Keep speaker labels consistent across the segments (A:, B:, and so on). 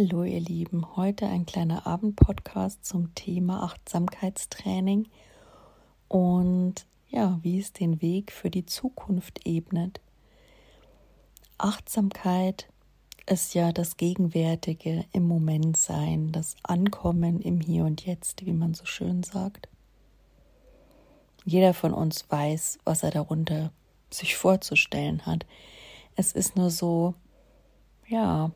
A: Hallo ihr Lieben, heute ein kleiner Abendpodcast zum Thema Achtsamkeitstraining und ja, wie es den Weg für die Zukunft ebnet. Achtsamkeit ist ja das Gegenwärtige im Moment sein, das Ankommen im Hier und Jetzt, wie man so schön sagt. Jeder von uns weiß, was er darunter sich vorzustellen hat. Es ist nur so, ja,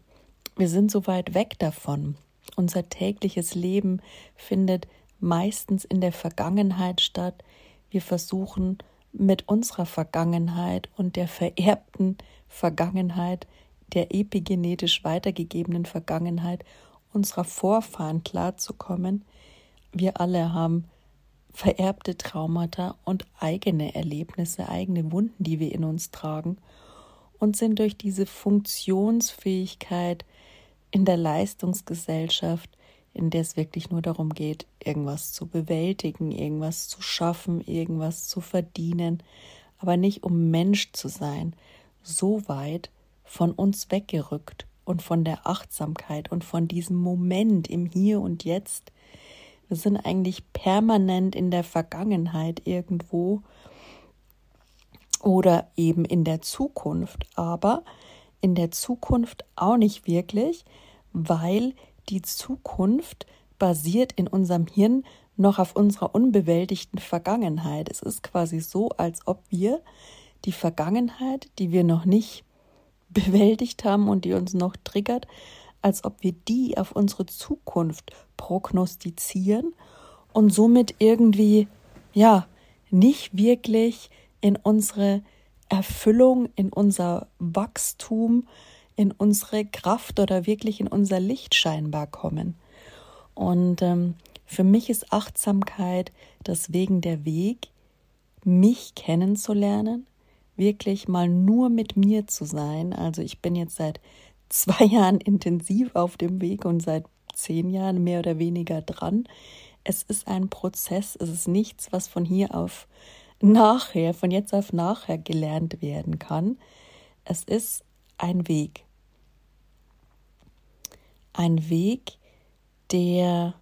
A: wir sind so weit weg davon. Unser tägliches Leben findet meistens in der Vergangenheit statt. Wir versuchen mit unserer Vergangenheit und der vererbten Vergangenheit, der epigenetisch weitergegebenen Vergangenheit unserer Vorfahren klarzukommen. Wir alle haben vererbte Traumata und eigene Erlebnisse, eigene Wunden, die wir in uns tragen und sind durch diese Funktionsfähigkeit in der Leistungsgesellschaft, in der es wirklich nur darum geht, irgendwas zu bewältigen, irgendwas zu schaffen, irgendwas zu verdienen, aber nicht um Mensch zu sein, so weit von uns weggerückt und von der Achtsamkeit und von diesem Moment im Hier und Jetzt. Wir sind eigentlich permanent in der Vergangenheit irgendwo oder eben in der Zukunft, aber in der Zukunft auch nicht wirklich, weil die Zukunft basiert in unserem Hirn noch auf unserer unbewältigten Vergangenheit. Es ist quasi so, als ob wir die Vergangenheit, die wir noch nicht bewältigt haben und die uns noch triggert, als ob wir die auf unsere Zukunft prognostizieren und somit irgendwie, ja, nicht wirklich in unsere Erfüllung, in unser Wachstum, in unsere Kraft oder wirklich in unser Licht scheinbar kommen. Und ähm, für mich ist Achtsamkeit deswegen der Weg, mich kennenzulernen, wirklich mal nur mit mir zu sein. Also ich bin jetzt seit zwei Jahren intensiv auf dem Weg und seit zehn Jahren mehr oder weniger dran. Es ist ein Prozess, es ist nichts, was von hier auf nachher, von jetzt auf nachher gelernt werden kann. Es ist ein Weg. Ein Weg, der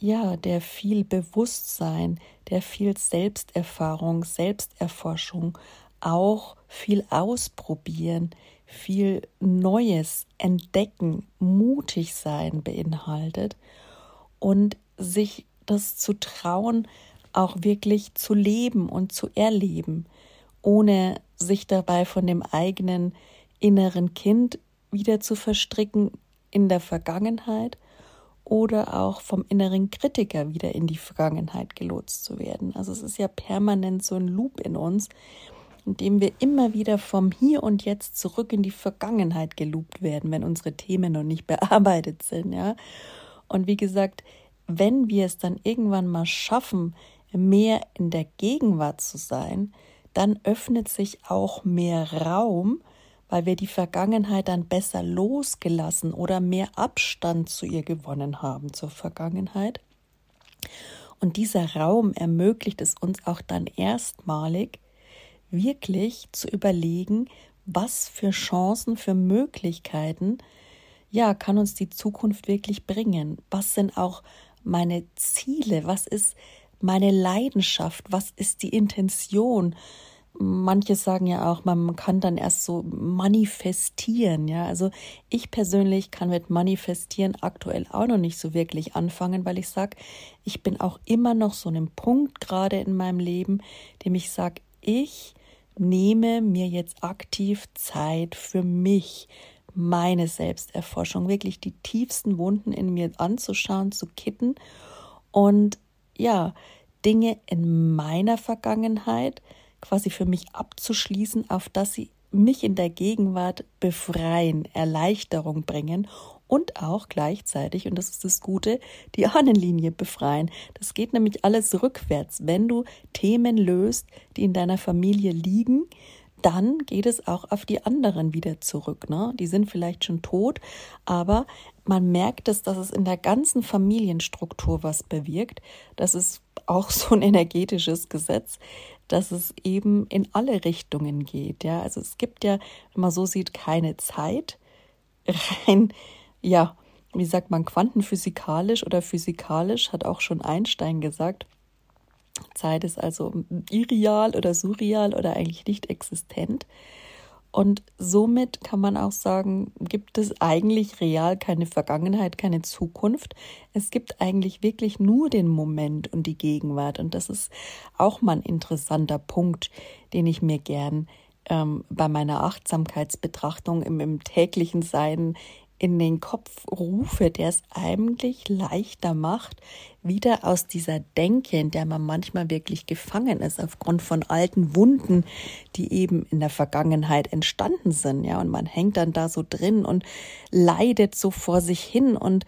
A: ja, der viel Bewusstsein, der viel Selbsterfahrung, Selbsterforschung, auch viel ausprobieren, viel Neues entdecken, mutig sein beinhaltet und sich das zu trauen, auch wirklich zu leben und zu erleben, ohne sich dabei von dem eigenen inneren Kind wieder zu verstricken in der Vergangenheit oder auch vom inneren Kritiker wieder in die Vergangenheit gelotst zu werden. Also es ist ja permanent so ein Loop in uns, in dem wir immer wieder vom Hier und Jetzt zurück in die Vergangenheit geloopt werden, wenn unsere Themen noch nicht bearbeitet sind, ja. Und wie gesagt, wenn wir es dann irgendwann mal schaffen, mehr in der Gegenwart zu sein, dann öffnet sich auch mehr Raum weil wir die Vergangenheit dann besser losgelassen oder mehr Abstand zu ihr gewonnen haben zur Vergangenheit. Und dieser Raum ermöglicht es uns auch dann erstmalig, wirklich zu überlegen, was für Chancen, für Möglichkeiten, ja, kann uns die Zukunft wirklich bringen? Was sind auch meine Ziele? Was ist meine Leidenschaft? Was ist die Intention? manche sagen ja auch, man kann dann erst so manifestieren, ja. Also ich persönlich kann mit manifestieren aktuell auch noch nicht so wirklich anfangen, weil ich sage, ich bin auch immer noch so einem Punkt gerade in meinem Leben, dem ich sage, ich nehme mir jetzt aktiv Zeit für mich, meine Selbsterforschung, wirklich die tiefsten Wunden in mir anzuschauen, zu kitten und ja, Dinge in meiner Vergangenheit, quasi für mich abzuschließen, auf dass sie mich in der Gegenwart befreien, Erleichterung bringen und auch gleichzeitig, und das ist das Gute, die Ahnenlinie befreien. Das geht nämlich alles rückwärts. Wenn du Themen löst, die in deiner Familie liegen, dann geht es auch auf die anderen wieder zurück. Ne? Die sind vielleicht schon tot, aber man merkt es, dass es in der ganzen Familienstruktur was bewirkt. Das ist auch so ein energetisches Gesetz, dass es eben in alle Richtungen geht. Ja, also es gibt ja, wenn man so sieht, keine Zeit rein ja, wie sagt man, quantenphysikalisch oder physikalisch, hat auch schon Einstein gesagt. Zeit ist also irreal oder surreal oder eigentlich nicht existent. Und somit kann man auch sagen, gibt es eigentlich real keine Vergangenheit, keine Zukunft. Es gibt eigentlich wirklich nur den Moment und die Gegenwart. Und das ist auch mal ein interessanter Punkt, den ich mir gern ähm, bei meiner Achtsamkeitsbetrachtung im, im täglichen Sein in den Kopf rufe, der es eigentlich leichter macht, wieder aus dieser Denke, in der man manchmal wirklich gefangen ist, aufgrund von alten Wunden, die eben in der Vergangenheit entstanden sind, ja, und man hängt dann da so drin und leidet so vor sich hin und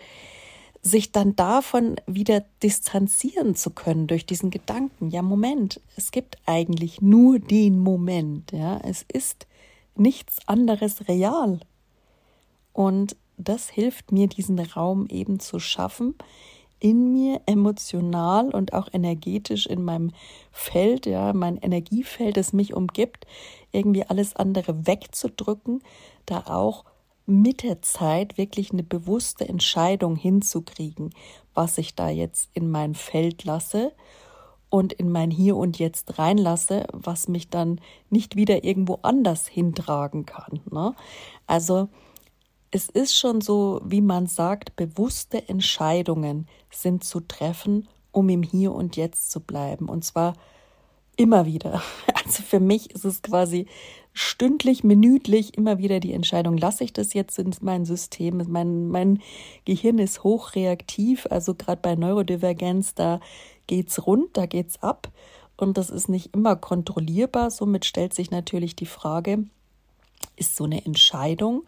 A: sich dann davon wieder distanzieren zu können durch diesen Gedanken, ja, Moment, es gibt eigentlich nur den Moment, ja, es ist nichts anderes real. Und das hilft mir, diesen Raum eben zu schaffen, in mir emotional und auch energetisch in meinem Feld, ja, mein Energiefeld, das mich umgibt, irgendwie alles andere wegzudrücken, da auch mit der Zeit wirklich eine bewusste Entscheidung hinzukriegen, was ich da jetzt in mein Feld lasse und in mein Hier und Jetzt reinlasse, was mich dann nicht wieder irgendwo anders hintragen kann. Ne? Also es ist schon so, wie man sagt, bewusste Entscheidungen sind zu treffen, um im Hier und Jetzt zu bleiben. Und zwar immer wieder. Also für mich ist es quasi stündlich, minütlich immer wieder die Entscheidung, lasse ich das jetzt in mein System? Mein, mein Gehirn ist hochreaktiv, also gerade bei Neurodivergenz, da geht's rund, da geht's ab. Und das ist nicht immer kontrollierbar. Somit stellt sich natürlich die Frage, ist so eine Entscheidung,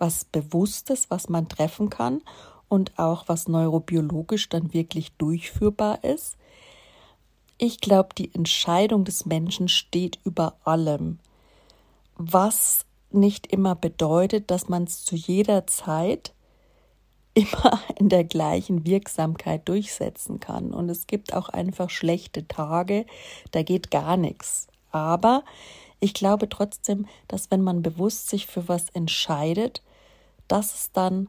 A: was Bewusstes, was man treffen kann und auch was neurobiologisch dann wirklich durchführbar ist. Ich glaube, die Entscheidung des Menschen steht über allem, was nicht immer bedeutet, dass man es zu jeder Zeit immer in der gleichen Wirksamkeit durchsetzen kann. Und es gibt auch einfach schlechte Tage, da geht gar nichts. Aber ich glaube trotzdem, dass wenn man bewusst sich für was entscheidet, dass es dann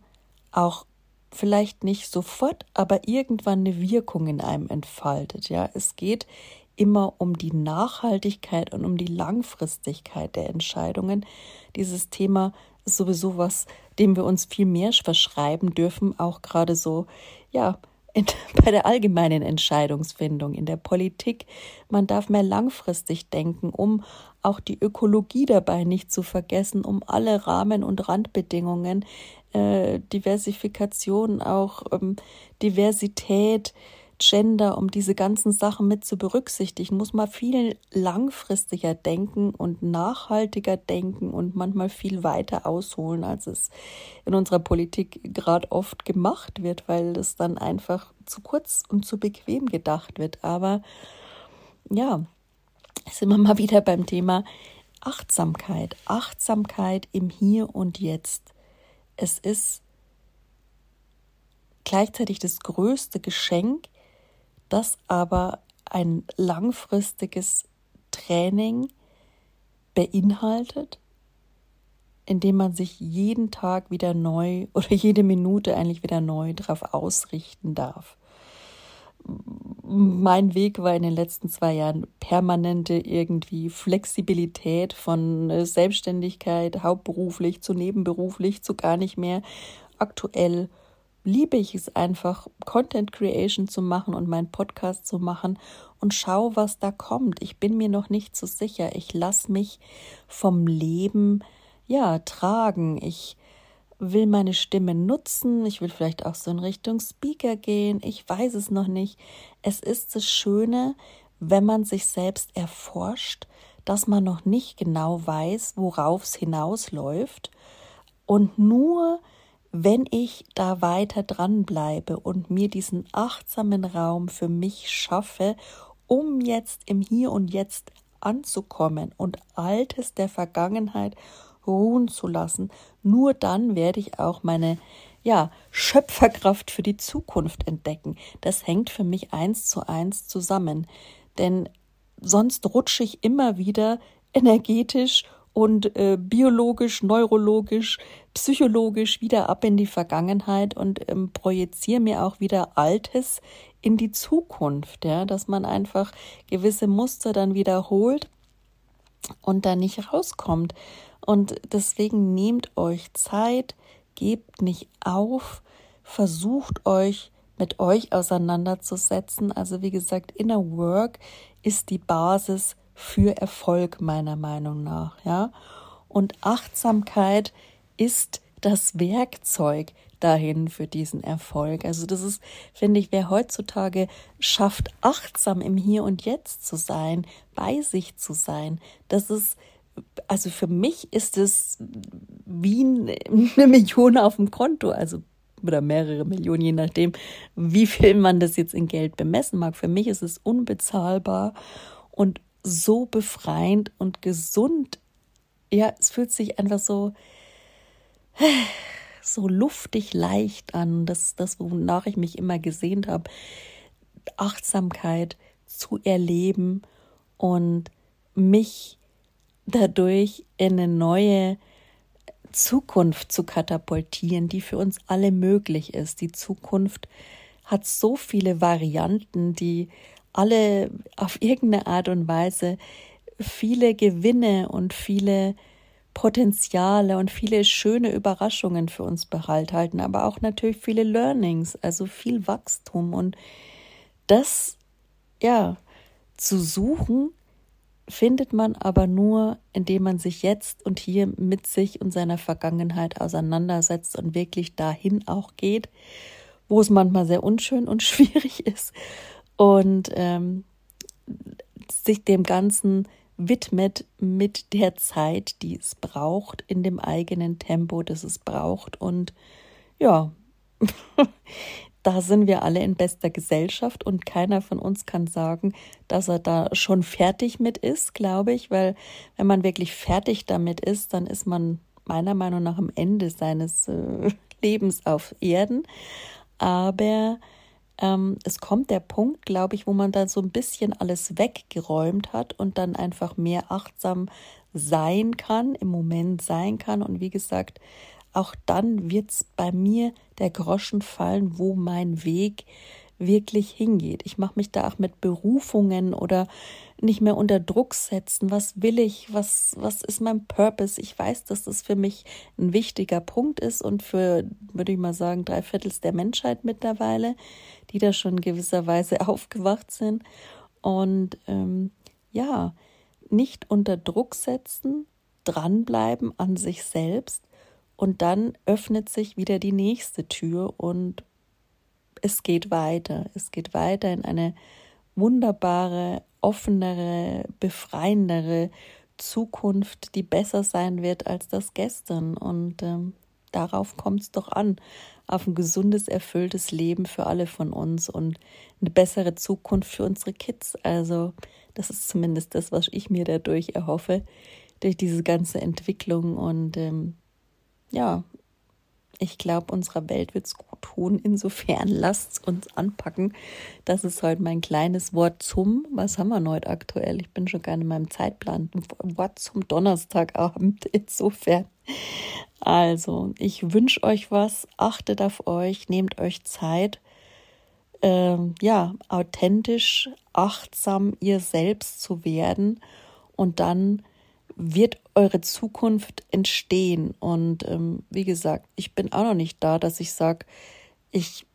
A: auch vielleicht nicht sofort, aber irgendwann eine Wirkung in einem entfaltet. Ja, es geht immer um die Nachhaltigkeit und um die Langfristigkeit der Entscheidungen. Dieses Thema ist sowieso was, dem wir uns viel mehr verschreiben dürfen, auch gerade so, ja, in, bei der allgemeinen Entscheidungsfindung in der Politik. Man darf mehr langfristig denken, um auch die Ökologie dabei nicht zu vergessen, um alle Rahmen und Randbedingungen, äh, Diversifikation, auch ähm, Diversität, Gender, um diese ganzen Sachen mit zu berücksichtigen, muss man viel langfristiger denken und nachhaltiger denken und manchmal viel weiter ausholen, als es in unserer Politik gerade oft gemacht wird, weil es dann einfach zu kurz und zu bequem gedacht wird. Aber ja, sind wir mal wieder beim Thema Achtsamkeit. Achtsamkeit im Hier und Jetzt. Es ist gleichzeitig das größte Geschenk, das aber ein langfristiges Training beinhaltet, indem man sich jeden Tag wieder neu oder jede Minute eigentlich wieder neu darauf ausrichten darf mein Weg war in den letzten zwei Jahren permanente irgendwie Flexibilität von äh, Selbstständigkeit, hauptberuflich zu nebenberuflich zu gar nicht mehr. Aktuell liebe ich es einfach, Content Creation zu machen und meinen Podcast zu machen und schau, was da kommt. Ich bin mir noch nicht so sicher. Ich lasse mich vom Leben ja tragen. Ich will meine Stimme nutzen, ich will vielleicht auch so in Richtung Speaker gehen, ich weiß es noch nicht. Es ist das Schöne, wenn man sich selbst erforscht, dass man noch nicht genau weiß, worauf es hinausläuft. Und nur wenn ich da weiter dranbleibe und mir diesen achtsamen Raum für mich schaffe, um jetzt im Hier und Jetzt anzukommen und Altes der Vergangenheit ruhen zu lassen, nur dann werde ich auch meine ja, Schöpferkraft für die Zukunft entdecken. Das hängt für mich eins zu eins zusammen. Denn sonst rutsche ich immer wieder energetisch und äh, biologisch, neurologisch, psychologisch wieder ab in die Vergangenheit und ähm, projiziere mir auch wieder Altes in die Zukunft, ja, dass man einfach gewisse Muster dann wiederholt und da nicht rauskommt. Und deswegen nehmt euch Zeit, gebt nicht auf, versucht euch mit euch auseinanderzusetzen. Also wie gesagt, Inner Work ist die Basis für Erfolg meiner Meinung nach, ja. Und Achtsamkeit ist das Werkzeug dahin für diesen Erfolg. Also das ist, finde ich, wer heutzutage schafft, achtsam im Hier und Jetzt zu sein, bei sich zu sein, das ist also für mich ist es wie eine Million auf dem Konto, also oder mehrere Millionen, je nachdem, wie viel man das jetzt in Geld bemessen mag. Für mich ist es unbezahlbar und so befreiend und gesund. Ja, es fühlt sich einfach so, so luftig leicht an. Das ist das, wonach ich mich immer gesehnt habe. Achtsamkeit zu erleben und mich dadurch in eine neue Zukunft zu katapultieren, die für uns alle möglich ist. Die Zukunft hat so viele Varianten, die alle auf irgendeine Art und Weise viele Gewinne und viele Potenziale und viele schöne Überraschungen für uns behalten, aber auch natürlich viele Learnings, also viel Wachstum und das ja zu suchen findet man aber nur, indem man sich jetzt und hier mit sich und seiner Vergangenheit auseinandersetzt und wirklich dahin auch geht, wo es manchmal sehr unschön und schwierig ist und ähm, sich dem Ganzen widmet mit der Zeit, die es braucht, in dem eigenen Tempo, das es braucht. Und ja, da sind wir alle in bester Gesellschaft und keiner von uns kann sagen, dass er da schon fertig mit ist, glaube ich, weil wenn man wirklich fertig damit ist, dann ist man meiner Meinung nach am Ende seines äh, Lebens auf Erden. Aber ähm, es kommt der Punkt, glaube ich, wo man dann so ein bisschen alles weggeräumt hat und dann einfach mehr achtsam sein kann, im Moment sein kann und wie gesagt, auch dann wird es bei mir der Groschen fallen, wo mein Weg wirklich hingeht. Ich mache mich da auch mit Berufungen oder nicht mehr unter Druck setzen. Was will ich? Was, was ist mein Purpose? Ich weiß, dass das für mich ein wichtiger Punkt ist und für, würde ich mal sagen, drei Viertels der Menschheit mittlerweile, die da schon gewisserweise aufgewacht sind. Und ähm, ja, nicht unter Druck setzen, dranbleiben an sich selbst und dann öffnet sich wieder die nächste Tür und es geht weiter. Es geht weiter in eine wunderbare, offenere, befreiendere Zukunft, die besser sein wird als das gestern. Und ähm, darauf kommt es doch an, auf ein gesundes, erfülltes Leben für alle von uns und eine bessere Zukunft für unsere Kids. Also das ist zumindest das, was ich mir dadurch erhoffe, durch diese ganze Entwicklung. Und ähm, ja, ich glaube, unserer Welt wird es gut tun. Insofern lasst uns anpacken. Das ist heute mein kleines Wort zum. Was haben wir heute aktuell? Ich bin schon nicht in meinem Zeitplan. Wort zum Donnerstagabend. Insofern. Also, ich wünsche euch was. Achtet auf euch. Nehmt euch Zeit. Ähm, ja, authentisch, achtsam ihr selbst zu werden und dann wird eure Zukunft entstehen. Und ähm, wie gesagt, ich bin auch noch nicht da, dass ich sage, ich,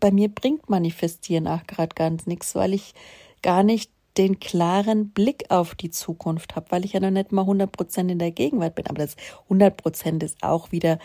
A: bei mir bringt Manifestieren auch gerade ganz nichts, weil ich gar nicht den klaren Blick auf die Zukunft habe, weil ich ja noch nicht mal 100% in der Gegenwart bin. Aber das 100% ist auch wieder,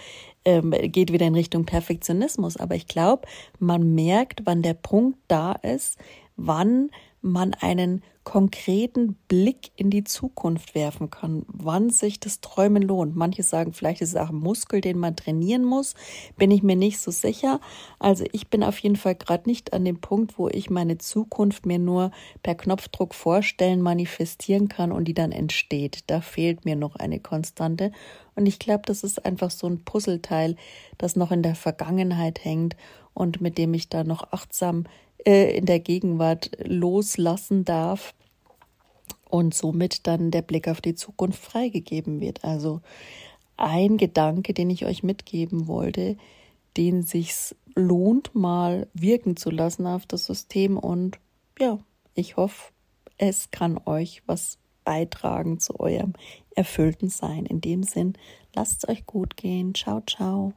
A: ähm, geht wieder in Richtung Perfektionismus. Aber ich glaube, man merkt, wann der Punkt da ist, wann man einen konkreten Blick in die Zukunft werfen kann, wann sich das Träumen lohnt. Manche sagen, vielleicht ist es auch ein Muskel, den man trainieren muss, bin ich mir nicht so sicher. Also ich bin auf jeden Fall gerade nicht an dem Punkt, wo ich meine Zukunft mir nur per Knopfdruck vorstellen, manifestieren kann und die dann entsteht. Da fehlt mir noch eine Konstante. Und ich glaube, das ist einfach so ein Puzzleteil, das noch in der Vergangenheit hängt und mit dem ich da noch achtsam äh, in der Gegenwart loslassen darf und somit dann der Blick auf die Zukunft freigegeben wird. Also ein Gedanke, den ich euch mitgeben wollte, den sich's lohnt, mal wirken zu lassen auf das System und ja, ich hoffe, es kann euch was beitragen zu eurem erfüllten Sein. In dem Sinn, lasst es euch gut gehen. Ciao, ciao.